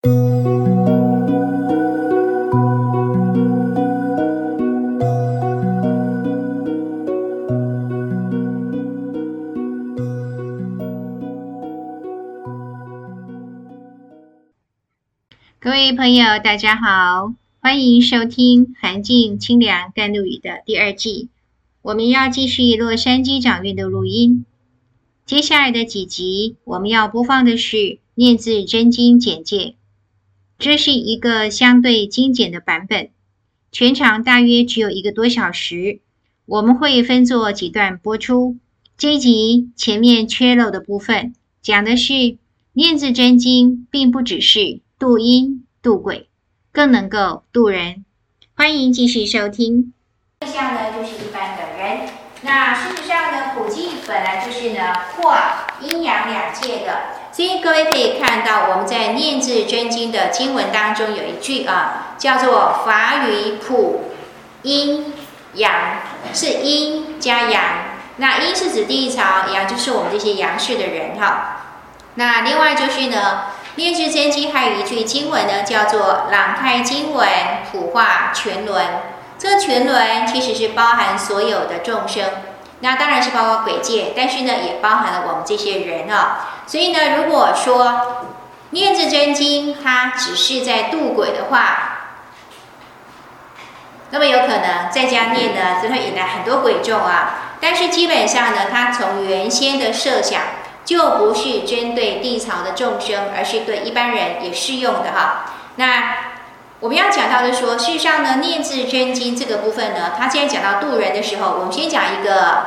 各位朋友，大家好，欢迎收听《寒静清凉甘露语》的第二季。我们要继续洛杉矶掌院的录音。接下来的几集，我们要播放的是《念字真经》简介。这是一个相对精简的版本，全长大约只有一个多小时。我们会分作几段播出。这一集前面缺漏的部分，讲的是《念字真经》，并不只是。度阴度鬼，更能够度人。欢迎继续收听。这下呢，就是一般的人。那事实上呢，普济本来就是呢，化阴阳两界的。所以各位可以看到，我们在《念字真经》的经文当中有一句啊，叫做“法语普阴阳”，是阴加阳。那阴是指地曹，阳就是我们这些阳世的人哈。那另外就是呢。《念字真经》还有一句经文呢，叫做“朗开经文，普化全轮”。这全轮其实是包含所有的众生，那当然是包括鬼界，但是呢，也包含了我们这些人啊。所以呢，如果说《念字真经》它只是在度鬼的话，那么有可能在家念呢，就会引来很多鬼众啊。但是基本上呢，它从原先的设想。就不是针对地藏的众生，而是对一般人也适用的哈。那我们要讲到的说，事实上呢，《念字真经》这个部分呢，它既然讲到度人的时候，我们先讲一个，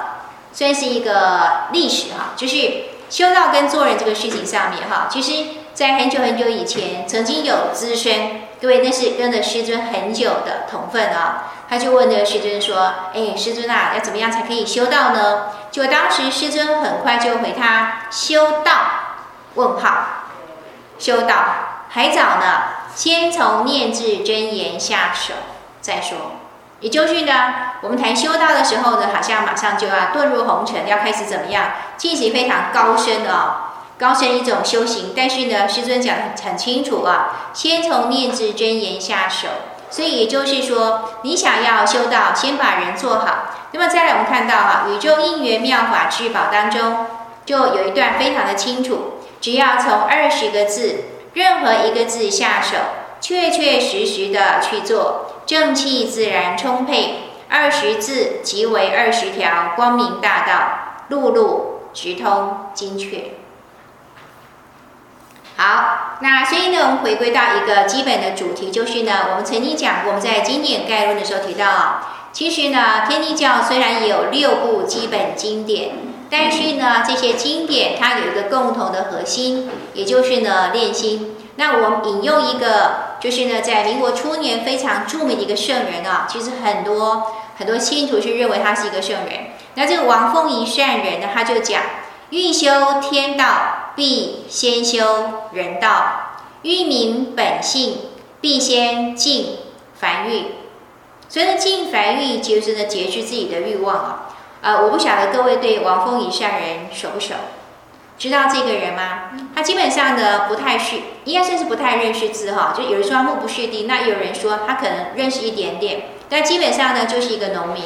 算是一个历史哈，就是修道跟做人这个事情上面哈，其实在很久很久以前，曾经有资深，各位那是跟着师尊很久的同分啊，他就问那个师尊说：“哎，师尊啊，要怎么样才可以修道呢？”就当时师尊很快就回他修道？问号，修道还早呢，先从念字真言下手再说。也就是呢，我们谈修道的时候呢，好像马上就要遁入红尘，要开始怎么样进行非常高深的哦，高深一种修行。但是呢，师尊讲得很清楚啊，先从念字真言下手。所以也就是说，你想要修道，先把人做好。那么再来，我们看到哈，《宇宙应元妙法至宝》当中就有一段非常的清楚，只要从二十个字，任何一个字下手，确确实实的去做，正气自然充沛。二十字即为二十条光明大道，路路直通，精确。好，那所以呢，我们回归到一个基本的主题，就是呢，我们曾经讲过，我们在经典概论的时候提到啊，其实呢，天地教虽然有六部基本经典，但是呢，这些经典它有一个共同的核心，也就是呢，练心。那我们引用一个，就是呢，在民国初年非常著名的一个圣人啊，其实很多很多信徒是认为他是一个圣人。那这个王凤仪善人呢，他就讲。欲修天道，必先修人道；欲明本性，必先净凡欲。所以呢，净凡欲就是呢，节制自己的欲望啊。呃，我不晓得各位对王凤仪善人熟不熟？知道这个人吗？他基本上呢，不太是，应该算是不太认识字哈。就有人说他目不识丁，那有人说他可能认识一点点，但基本上呢，就是一个农民。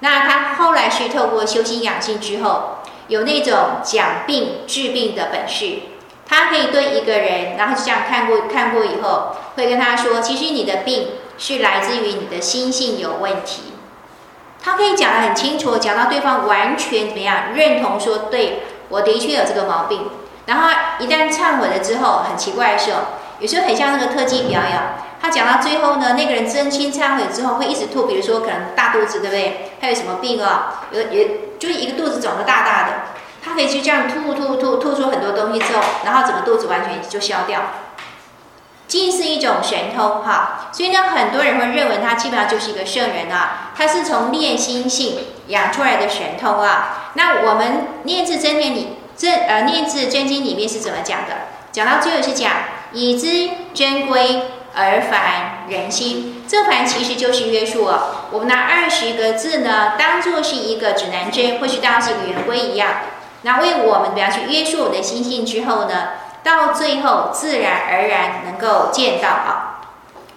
那他后来是透过修心养性之后。有那种讲病治病的本事，他可以对一个人，然后就这样看过看过以后，会跟他说，其实你的病是来自于你的心性有问题。他可以讲得很清楚，讲到对方完全怎么样认同说，对，我的确有这个毛病。然后一旦忏悔了之后，很奇怪的时候，有时候很像那个特技表演。他讲到最后呢，那个人真心忏悔之后会一直吐，比如说可能大肚子，对不对？他有什么病啊？有也就是一个肚子肿得大大的，他可以就这样吐吐吐吐出很多东西之后，然后整个肚子完全就消掉，既是一种神通哈。所以呢，很多人会认为他基本上就是一个圣人啊，他是从练心性养出来的神通啊。那我们念字真言里，这呃廿字真经里面是怎么讲的？讲到最后是讲以知真规。而凡人心，这凡其实就是约束哦。我们拿二十个字呢，当做是一个指南针，或是当是一个圆规一样，那为我们怎么样去约束我们的心性之后呢，到最后自然而然能够见到啊。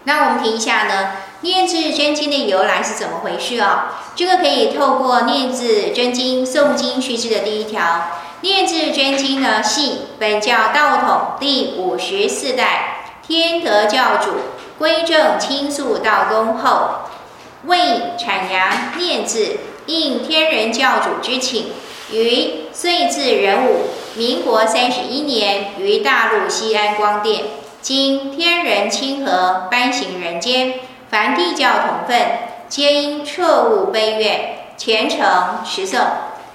那我们提一下呢，念字真经的由来是怎么回事啊？这个可以透过念字真经诵经须知的第一条，念字真经呢系本教道统第五十四代天德教主归正清肃道功后，为阐扬念字，应天人教主之请，于岁至壬午，民国三十一年，于大陆西安光殿，经天人亲和颁行人间，凡地教同分，皆应彻悟悲愿，虔诚持诵。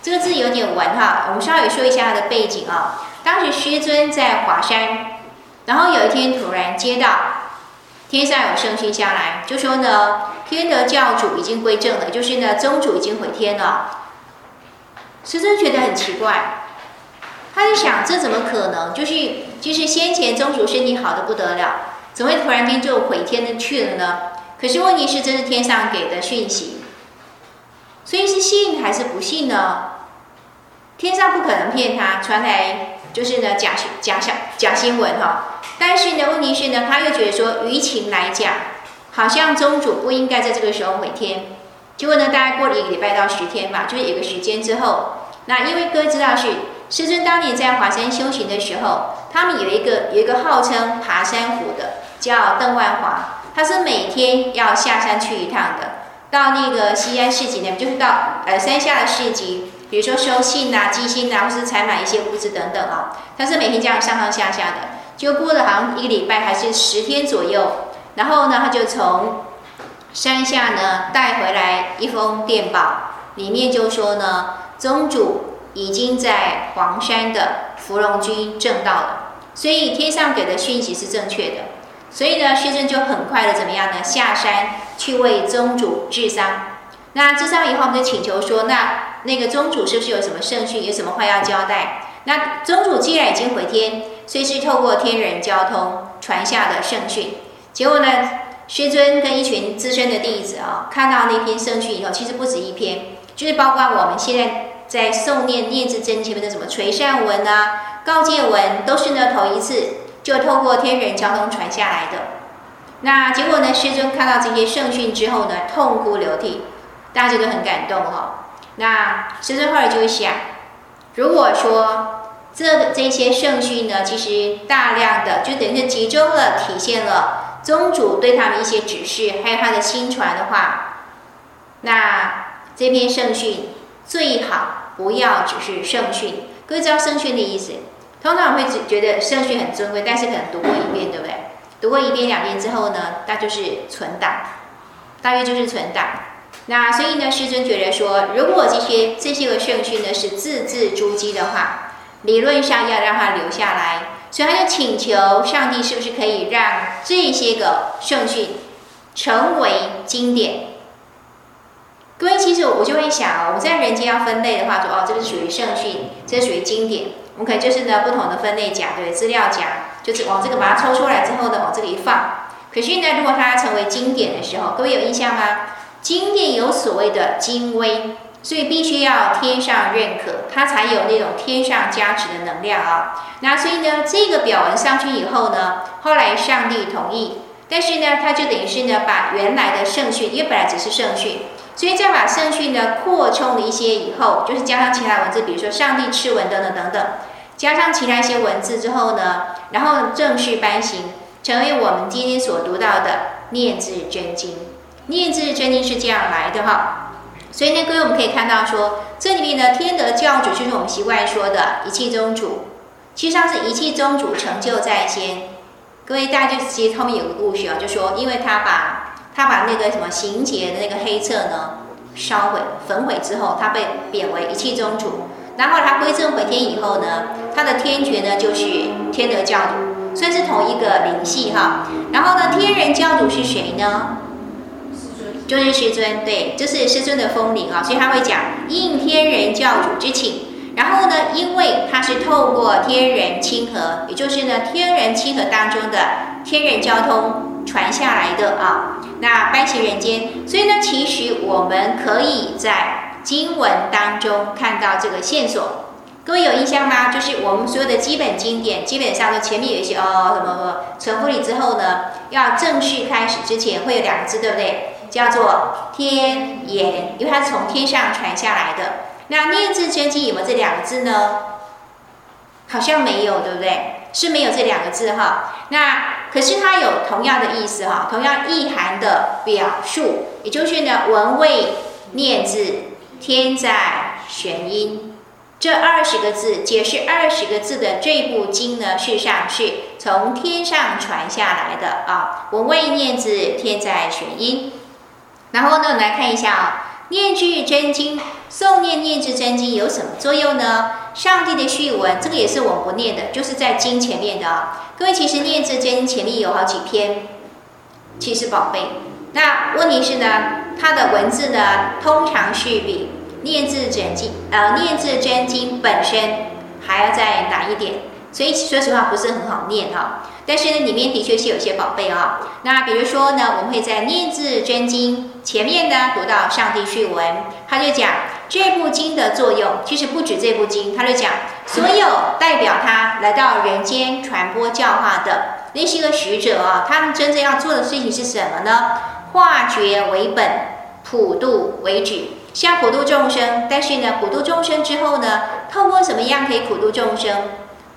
这个字有点文哈，我们稍微说一下它的背景啊。当时师尊在华山，然后有一天突然接到天上有圣讯下来，就说呢，天德教主已经归正了，就是呢宗主已经回天了。师尊觉得很奇怪，他就想这怎么可能？就是就是先前宗主身体好的不得了，怎么会突然间就回天的去了呢？可是问题是这是天上给的讯息，所以是信还是不信呢？天上不可能骗他，传来就是呢假假假假新闻哈。但是呢，问题是呢，他又觉得说，舆情来讲，好像宗主不应该在这个时候回天。结果呢，大概过了一个礼拜到十天吧，就是有个时间之后，那因为各位知道是师尊当年在华山修行的时候，他们有一个有一个号称爬山虎的，叫邓万华，他是每天要下山去一趟的，到那个西安市集呢，就是到呃山下的市集。比如说收信呐、寄信呐，或是采买一些物资等等啊，他是每天这样上上下下的，就过了好像一个礼拜还是十天左右，然后呢，他就从山下呢带回来一封电报，里面就说呢，宗主已经在黄山的伏龙居证道了，所以天上给的讯息是正确的，所以呢，师尊就很快的怎么样呢，下山去为宗主治丧，那治丧以后，我们就请求说那。那个宗主是不是有什么圣训，有什么话要交代？那宗主既然已经回天，所以是透过天人交通传下的圣训。结果呢，师尊跟一群资深的弟子啊、哦，看到那篇圣训以后，其实不止一篇，就是包括我们现在在诵念念字真经的什么垂善文啊、告诫文，都是呢头一次就透过天人交通传下来的。那结果呢，师尊看到这些圣训之后呢，痛哭流涕，大家都很感动哈、哦。那师尊后来就会想，如果说这这些圣训呢，其实大量的就等于集中了体现了宗主对他们一些指示，还有他的心传的话，那这篇圣训最好不要只是圣训。各位知道圣训的意思？通常会觉得圣训很尊贵，但是可能读过一遍，对不对？读过一遍两遍之后呢，那就是存档，大约就是存档。那所以呢，师尊觉得说，如果这些这些个圣训呢是字字珠玑的话，理论上要让它留下来，所以他就请求上帝是不是可以让这些个圣训成为经典？各位，其实我就会想哦，我们在人间要分类的话，说哦，这个是属于圣训，这是属于经典，我们可能就是呢不同的分类夹，对，资料夹，就是往这个把它抽出来之后呢，往这里一放。可是呢，如果它成为经典的时候，各位有印象吗？经典有所谓的精微，所以必须要天上认可，它才有那种天上加持的能量啊。那所以呢，这个表文上去以后呢，后来上帝同意，但是呢，他就等于是呢，把原来的圣训，因为本来只是圣训，所以再把圣训呢扩充了一些以后，就是加上其他文字，比如说上帝敕文等等等等，加上其他一些文字之后呢，然后正式颁行，成为我们今天所读到的念字真经。念字真经是这样来的哈，所以呢，各位我们可以看到说，这里面呢，天德教主就是我们习惯说的一气宗主，其实上是一气宗主成就在先。各位大家就其实后面有个故事啊，就说因为他把他把那个什么行解的那个黑册呢烧毁焚毁之后，他被贬为一气宗主。然后他归正回天以后呢，他的天爵呢就是天德教主，算是同一个灵系哈。然后呢，天人教主是谁呢？就是师尊，对，这、就是师尊的风铃啊，所以他会讲应天人教主之请。然后呢，因为他是透过天人亲和，也就是呢天人亲和当中的天人交通传下来的啊，那搬行人间。所以呢，其实我们可以在经文当中看到这个线索。各位有印象吗？就是我们所有的基本经典，基本上都前面有一些哦什么什么承复礼之后呢，要正式开始之前会有两个字，对不对？叫做天言，因为它是从天上传下来的。那念字真经有没有这两个字呢？好像没有，对不对？是没有这两个字哈。那可是它有同样的意思哈，同样意涵的表述，也就是呢，文谓念字，天在玄音。这二十个字解释二十个字的这部经呢，事实上是从天上传下来的啊。文谓念字，天在玄音。然后呢，我们来看一下啊，念句真经，诵念念字真经有什么作用呢？上帝的序文，这个也是我们不念的，就是在经前面的啊。各位，其实念字真前面有好几篇，其实宝贝。那问题是呢，它的文字呢，通常是比。念字真经，呃，念字真经本身还要再难一点，所以说实话不是很好念哈。但是呢，里面的确是有些宝贝啊。那比如说呢，我们会在念字真经前面呢读到上帝序文，他就讲这部经的作用，其实不止这部经，他就讲 所有代表他来到人间传播教化的那些个使者啊，他们真正要做的事情是什么呢？化觉为本，普度为止。像普度众生，但是呢，普度众生之后呢，透过什么样可以普度众生？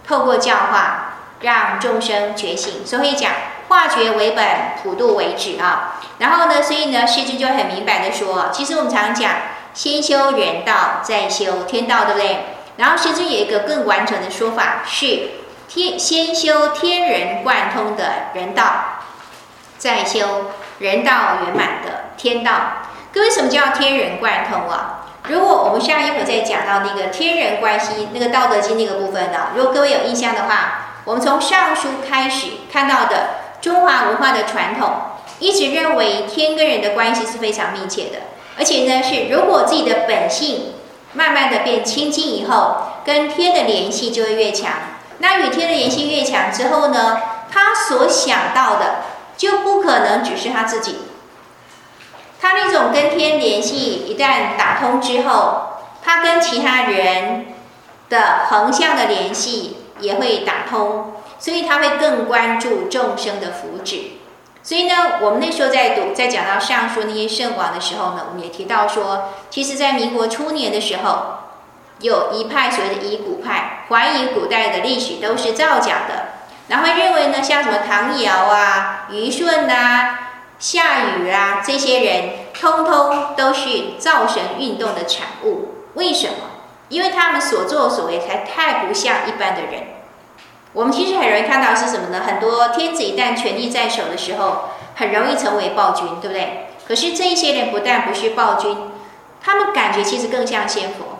透过教化，让众生觉醒。所以讲化觉为本，普度为止啊。然后呢，所以呢，师尊就很明白的说，其实我们常讲，先修人道，再修天道，对不对？然后师尊有一个更完整的说法，是天先修天人贯通的人道，再修人道圆满的天道。各位，什么叫天人贯通啊？如果我们下一回再讲到那个天人关系，那个《道德经》那个部分的，如果各位有印象的话，我们从上书开始看到的中华文化的传统，一直认为天跟人的关系是非常密切的，而且呢，是如果自己的本性慢慢的变清净以后，跟天的联系就会越强。那与天的联系越强之后呢，他所想到的就不可能只是他自己。他那种跟天联系，一旦打通之后，他跟其他人的横向的联系也会打通，所以他会更关注众生的福祉。所以呢，我们那时候在读，在讲到上述那些圣王的时候呢，我们也提到说，其实，在民国初年的时候，有一派所谓的疑古派，怀疑古代的历史都是造假的，然后认为呢，像什么唐尧啊、虞舜呐。夏禹啊，这些人通通都是造神运动的产物。为什么？因为他们所作所为才太不像一般的人。我们其实很容易看到是什么呢？很多天子一旦权力在手的时候，很容易成为暴君，对不对？可是这一些人不但不是暴君，他们感觉其实更像仙佛，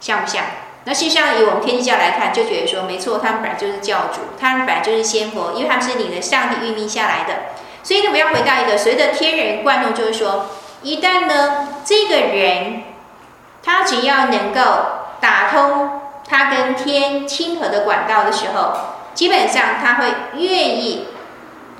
像不像？那事实上以我们天地教来看，就觉得说没错，他们本来就是教主，他们本来就是仙佛，因为他们是你的上帝諭命下来的。所以呢，我们要回到一个随着天人贯通，就是说，一旦呢，这个人他只要能够打通他跟天亲和的管道的时候，基本上他会愿意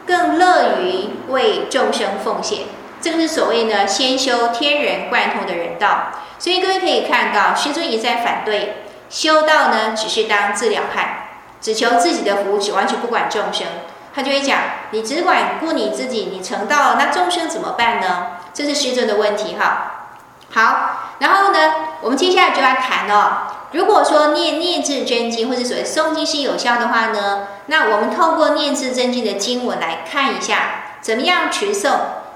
更乐于为众生奉献。这个是所谓呢，先修天人贯通的人道。所以各位可以看到，师尊一再反对修道呢，只是当自了汉，只求自己的福祉，完全不管众生。他就会讲，你只管顾你自己，你成道了，那众生怎么办呢？这是师尊的问题哈。好，然后呢，我们接下来就要谈哦。如果说念念字真经或者所谓诵经是有效的话呢，那我们透过念字真经的经文来看一下，怎么样持诵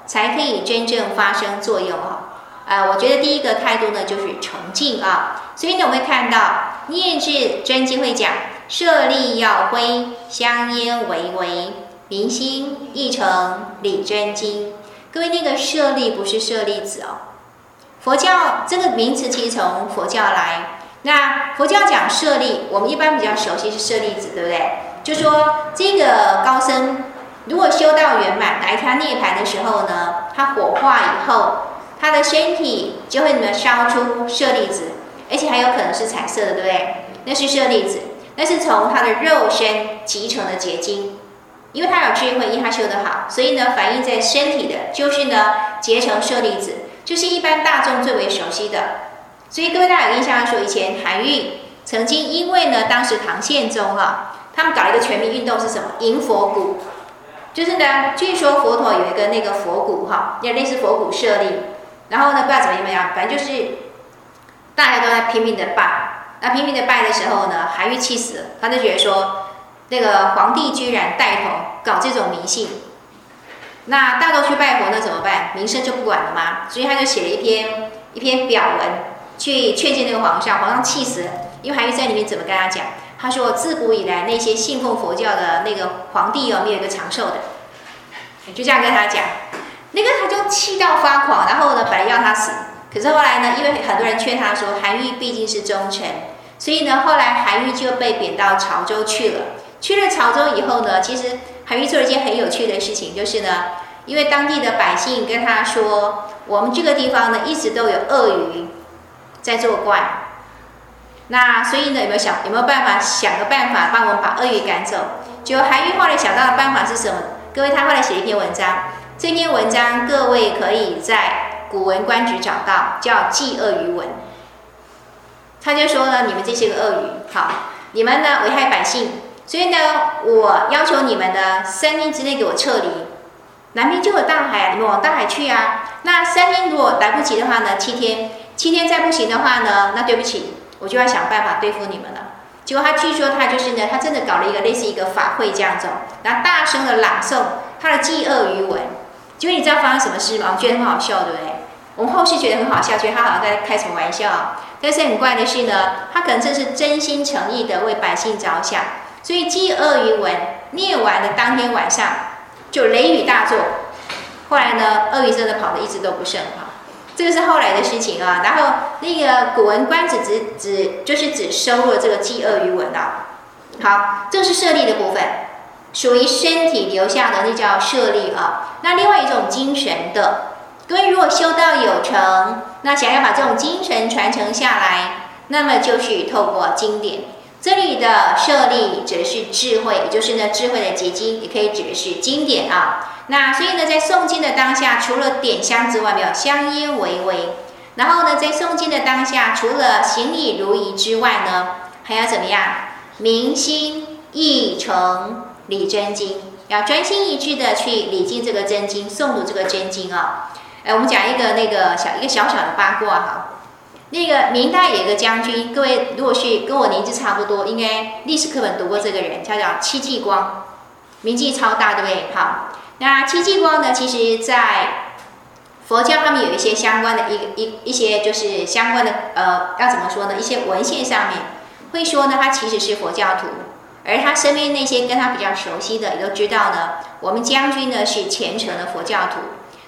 才可以真正发生作用哈。呃，我觉得第一个态度呢就是诚敬啊。所以呢，我们会看到念字真经会讲。舍利要灰，香烟微微，明心意诚礼真经。各位，那个舍利不是舍利子哦。佛教这个名词其实从佛教来。那佛教讲舍利，我们一般比较熟悉是舍利子，对不对？就说这个高僧如果修道圆满，来他涅槃的时候呢，他火化以后，他的身体就会呢烧出舍利子，而且还有可能是彩色的，对不对？那是舍利子。那是从他的肉身集成的结晶，因为他有智慧，因为他修得好，所以呢，反映在身体的，就是呢，结成舍利子，就是一般大众最为熟悉的。所以各位大家有印象说，以前韩愈曾经因为呢，当时唐宪宗啊，他们搞一个全民运动是什么？迎佛骨，就是呢，据说佛陀有一个那个佛骨哈，也类似佛骨舍利，然后呢，不知道怎么样，反正就是大家都在拼命的拜，那拼命的拜的时候呢，韩愈气死了，他就觉得说，那个皇帝居然带头搞这种迷信。那大都去拜佛，那怎么办？名声就不管了吗？所以他就写了一篇一篇表文，去劝谏那个皇上。皇上气死，因为韩愈在里面怎么跟他讲？他说：自古以来，那些信奉佛教的那个皇帝哦，没有一个长寿的。就这样跟他讲，那个他就气到发狂。然后呢，本来要他死，可是后来呢，因为很多人劝他说，韩愈毕竟是忠臣，所以呢，后来韩愈就被贬到潮州去了。去了潮州以后呢，其实。韩愈做了一件很有趣的事情，就是呢，因为当地的百姓跟他说，我们这个地方呢一直都有鳄鱼在作怪，那所以呢有没有想有没有办法想个办法帮我们把鳄鱼赶走？就韩愈后来想到的办法是什么？各位他后来写一篇文章，这篇文章各位可以在《古文观止》找到，叫《祭鳄鱼文》。他就说呢，你们这些个鳄鱼，好，你们呢危害百姓。所以呢，我要求你们呢，三天之内给我撤离。南边就有大海啊，你们往大海去啊。那三天如果来不及的话呢，七天，七天再不行的话呢，那对不起，我就要想办法对付你们了。结果他据说他就是呢，他真的搞了一个类似一个法会这样子，然后大声的朗诵他的祭鳄鱼文。结果你知道发生什么事吗？我觉得很好笑，对不对？我们后续觉得很好笑，觉得他好像在开什么玩笑。但是很怪的是呢，他可能这是真心诚意的为百姓着想。所以祭鳄鱼文念完的当天晚上，就雷雨大作。后来呢，鳄鱼真的跑得一直都不剩哈。这个是后来的事情啊。然后那个《古文观止》只只就是只收录了这个祭鳄鱼文啊。好，这是舍利的部分，属于身体留下的那叫舍利啊。那另外一种精神的，各位如果修道有成，那想要把这种精神传承下来，那么就是透过经典。这里的舍利指的是智慧，也就是呢智慧的结晶，也可以指的是经典啊。那所以呢，在诵经的当下，除了点香之外，没有香烟微微。然后呢，在诵经的当下，除了行礼如仪之外呢，还要怎么样？明心意诚礼真经，要专心一致的去礼敬这个真经，诵读这个真经啊。哎，我们讲一个那个小一个小小的八卦哈。那个明代有一个将军，各位如果是跟我年纪差不多，应该历史课本读过这个人，他叫戚继光，名气超大，对不对？好，那戚继光呢，其实在佛教他们有一些相关的一个一一些就是相关的呃，要怎么说呢？一些文献上面会说呢，他其实是佛教徒，而他身边那些跟他比较熟悉的也都知道呢，我们将军呢是虔诚的佛教徒，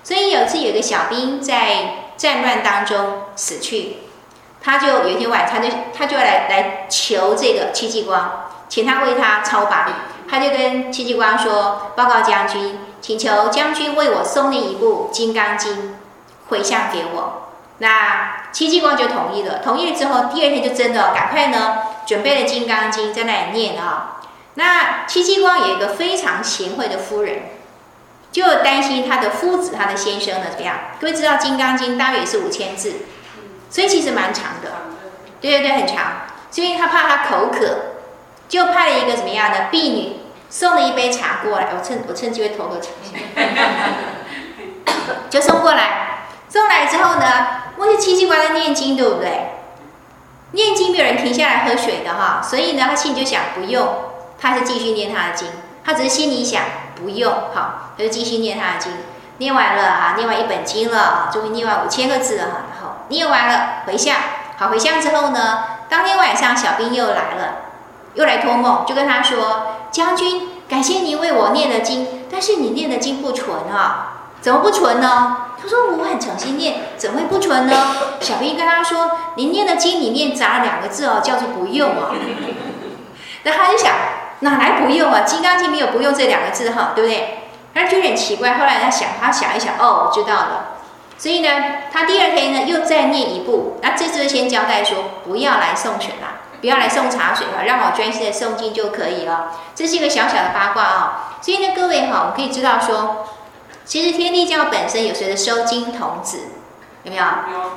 所以有一次有一个小兵在战乱当中死去。他就有一天晚上，他就他就来来求这个戚继光，请他为他超拔。他就跟戚继光说：“报告将军，请求将军为我诵念一部《金刚经》，回向给我。”那戚继光就同意了。同意了之后，第二天就真的赶快呢，准备了《金刚经》在那里念啊。那戚继光有一个非常贤惠的夫人，就担心他的夫子、他的先生呢怎么样？各位知道《金刚经》大约也是五千字。所以其实蛮长的，对对对，很长。所以他怕他口渴，就派了一个怎么样的婢女送了一杯茶过来。我趁我趁机会偷喝茶，就送过来。送来之后呢，我是戚继光在念经，对不对？念经没有人停下来喝水的哈，所以呢，他心里就想不用，他是继续念他的经。他只是心里想不用，好，他就继续念他的经。念完了啊，念完一本经了，终于念完五千个字了哈。然后念完了回向，好，回向之后呢，当天晚上小兵又来了，又来托梦，就跟他说：“将军，感谢您为我念的经，但是你念的经不纯啊，怎么不纯呢？”他说：“我很诚心念，怎么会不纯呢？”小兵跟他说：“您念的经里面杂了两个字哦，叫做不用啊。”那他就想，哪来不用啊？《金刚经》没有不用这两个字哈，对不对？他觉得很奇怪，后来他想，他想一想，哦，我知道了。所以呢，他第二天呢又再念一部。那这次先交代说，不要来送水啦，不要来送茶水了，让我专心的诵经就可以了。这是一个小小的八卦啊。所以呢，各位哈，我们可以知道说，其实天地教本身有谁的收金童子，有没有？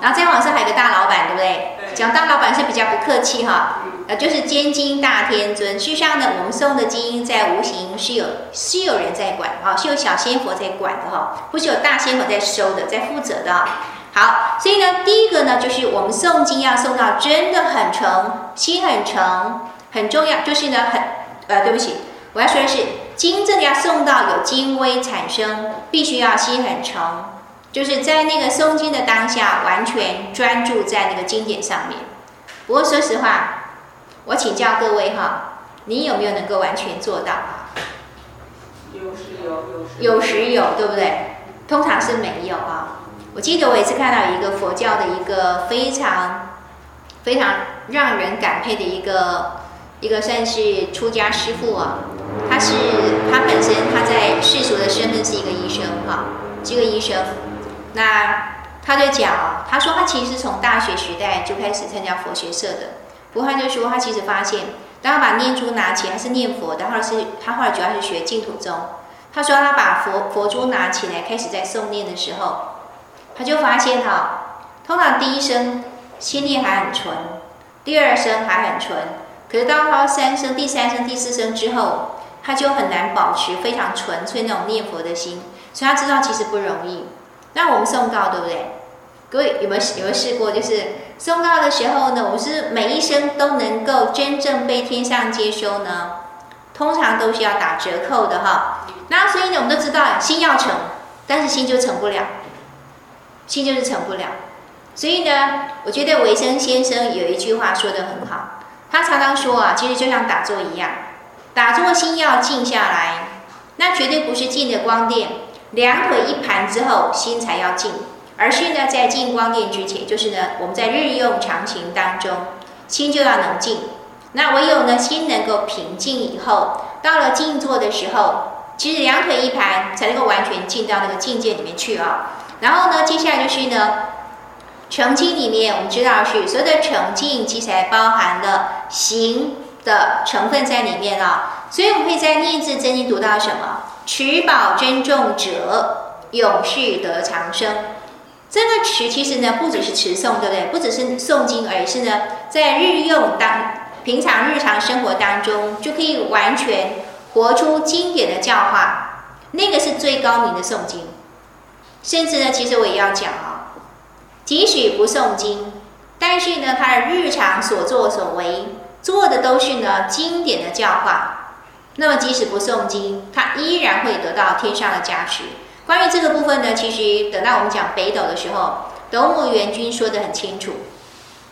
然后再往上还有个大老板，对不对？讲大老板是比较不客气哈，呃，就是监金大天尊。实际上呢，我们诵的经在无形是有是有人在管哈，是有小仙佛在管的哈，不是有大仙佛在收的，在负责的。好，所以呢，第一个呢，就是我们诵经要诵到真的很诚，心很诚，很重要。就是呢，很呃，对不起，我要说的是，经真的要诵到有精微产生，必须要心很诚，就是在那个诵经的当下，完全专注在那个经典上面。不过说实话，我请教各位哈，你有没有能够完全做到？有时有，有时有时有，对不对？通常是没有啊。我记得我也是看到一个佛教的一个非常非常让人感佩的一个一个算是出家师父啊，他是他本身他在世俗的身份是一个医生哈，是个医生。那他就讲，他说他其实从大学时代就开始参加佛学社的，不过他就说他其实发现，当他把念珠拿起来是念佛的，或者是他后来主要是学净土宗，他说他把佛佛珠拿起来开始在诵念的时候。他就发现哈，通常第一声心念还很纯，第二声还很纯，可是到他三声、第三声、第四声之后，他就很难保持非常纯粹那种念佛的心，所以他知道其实不容易。那我们诵告对不对？各位有没有有没有试过？就是诵告的时候呢，我们是每一声都能够真正被天上接收呢？通常都是要打折扣的哈。那所以呢，我们都知道心要诚，但是心就诚不了。心就是成不了，所以呢，我觉得维生先生有一句话说得很好，他常常说啊，其实就像打坐一样，打坐心要静下来，那绝对不是静的光殿，两腿一盘之后心才要静，而是呢，在静光殿之前，就是呢，我们在日用常行当中，心就要能静，那唯有呢，心能够平静以后，到了静坐的时候，其实两腿一盘才能够完全进到那个境界里面去啊。然后呢，接下来就是呢，诚经里面我们知道是所有的诚经，其实还包含了行的成分在里面啊。所以我们可以在念字真经读到什么？持宝珍重者，永续得长生。这个持其实呢，不只是持诵，对不对？不只是诵经，而是呢，在日用当平常日常生活当中，就可以完全活出经典的教化。那个是最高明的诵经。甚至呢，其实我也要讲啊，即使不诵经，但是呢，他的日常所作所为做的都是呢经典的教化。那么即使不诵经，他依然会得到天上的加持。关于这个部分呢，其实等到我们讲北斗的时候，斗母元君说得很清楚，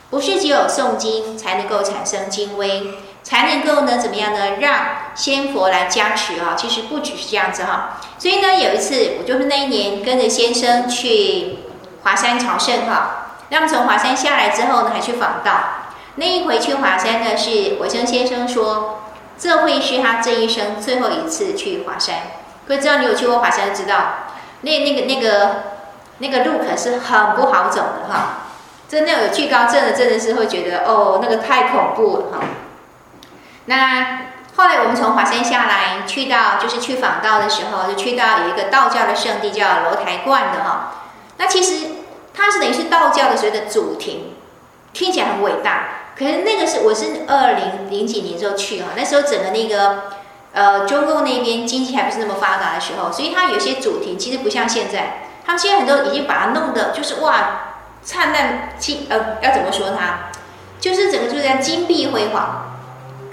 不是只有诵经才能够产生精微。才能够呢，怎么样呢？让仙佛来加持啊！其实不只是这样子哈。所以呢，有一次我就是那一年跟着先生去华山朝圣哈。那么从华山下来之后呢，还去访道。那一回去华山呢，是我生先生说，这会是他这一生最后一次去华山。各位知道你有去过华山，知道那那个那个那个路可是很不好走的哈。真的有惧高症的，真的是会觉得哦，那个太恐怖了哈。那后来我们从华山下来，去到就是去访道的时候，就去到有一个道教的圣地叫楼台观的哈。那其实它是等于是道教的所谓的祖庭，听起来很伟大。可是那个是我是二零零几年时候去哈，那时候整个那个呃中共那边经济还不是那么发达的时候，所以它有些祖庭其实不像现在，他们现在很多已经把它弄得就是哇灿烂金呃要怎么说它，就是整个就是在金碧辉煌。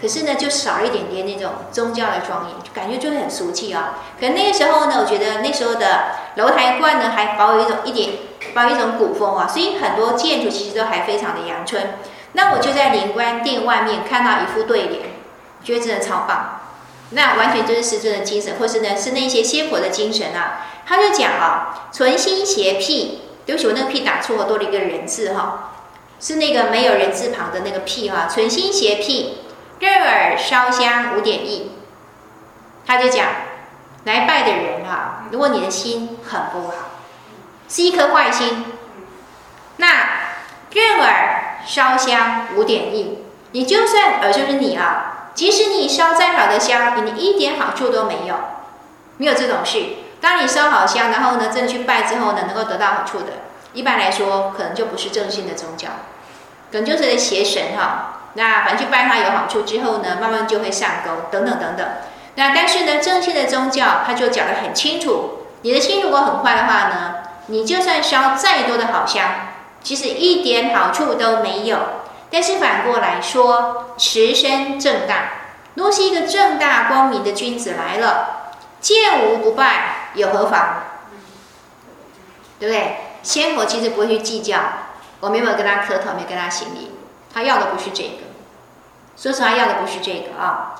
可是呢，就少一点点那种宗教的庄严，感觉就很俗气啊。可那个时候呢，我觉得那时候的楼台观呢，还保有一种一点，保有一种古风啊，所以很多建筑其实都还非常的阳春。那我就在灵官殿外面看到一副对联，觉得真的超棒。那完全就是师尊的精神，或是呢是那些仙佛的精神啊。他就讲啊，存心邪僻，对不起，我那个僻打错，多了一个人字哈，是那个没有人字旁的那个僻哈，存心邪僻。任尔烧香五点意，他就讲，来拜的人哈，如果你的心很不好，是一颗坏心，那任尔烧香五点意，你就算呃就是你啊，即使你烧再好的香，你一点好处都没有，没有这种事。当你烧好香，然后呢，真的去拜之后呢，能够得到好处的。一般来说可能就不是正信的宗教，可能就是邪神哈。那反正去拜他有好处之后呢，慢慢就会上钩等等等等。那但是呢，正信的宗教他就讲得很清楚，你的心如果很坏的话呢，你就算烧再多的好香，其实一点好处都没有。但是反过来说，持身正大，若是一个正大光明的君子来了，见无不拜，有何妨？对不对？仙佛其实不会去计较，我有没有跟他磕头，没跟他行礼，他要的不是这个。说实话，要的不是这个啊。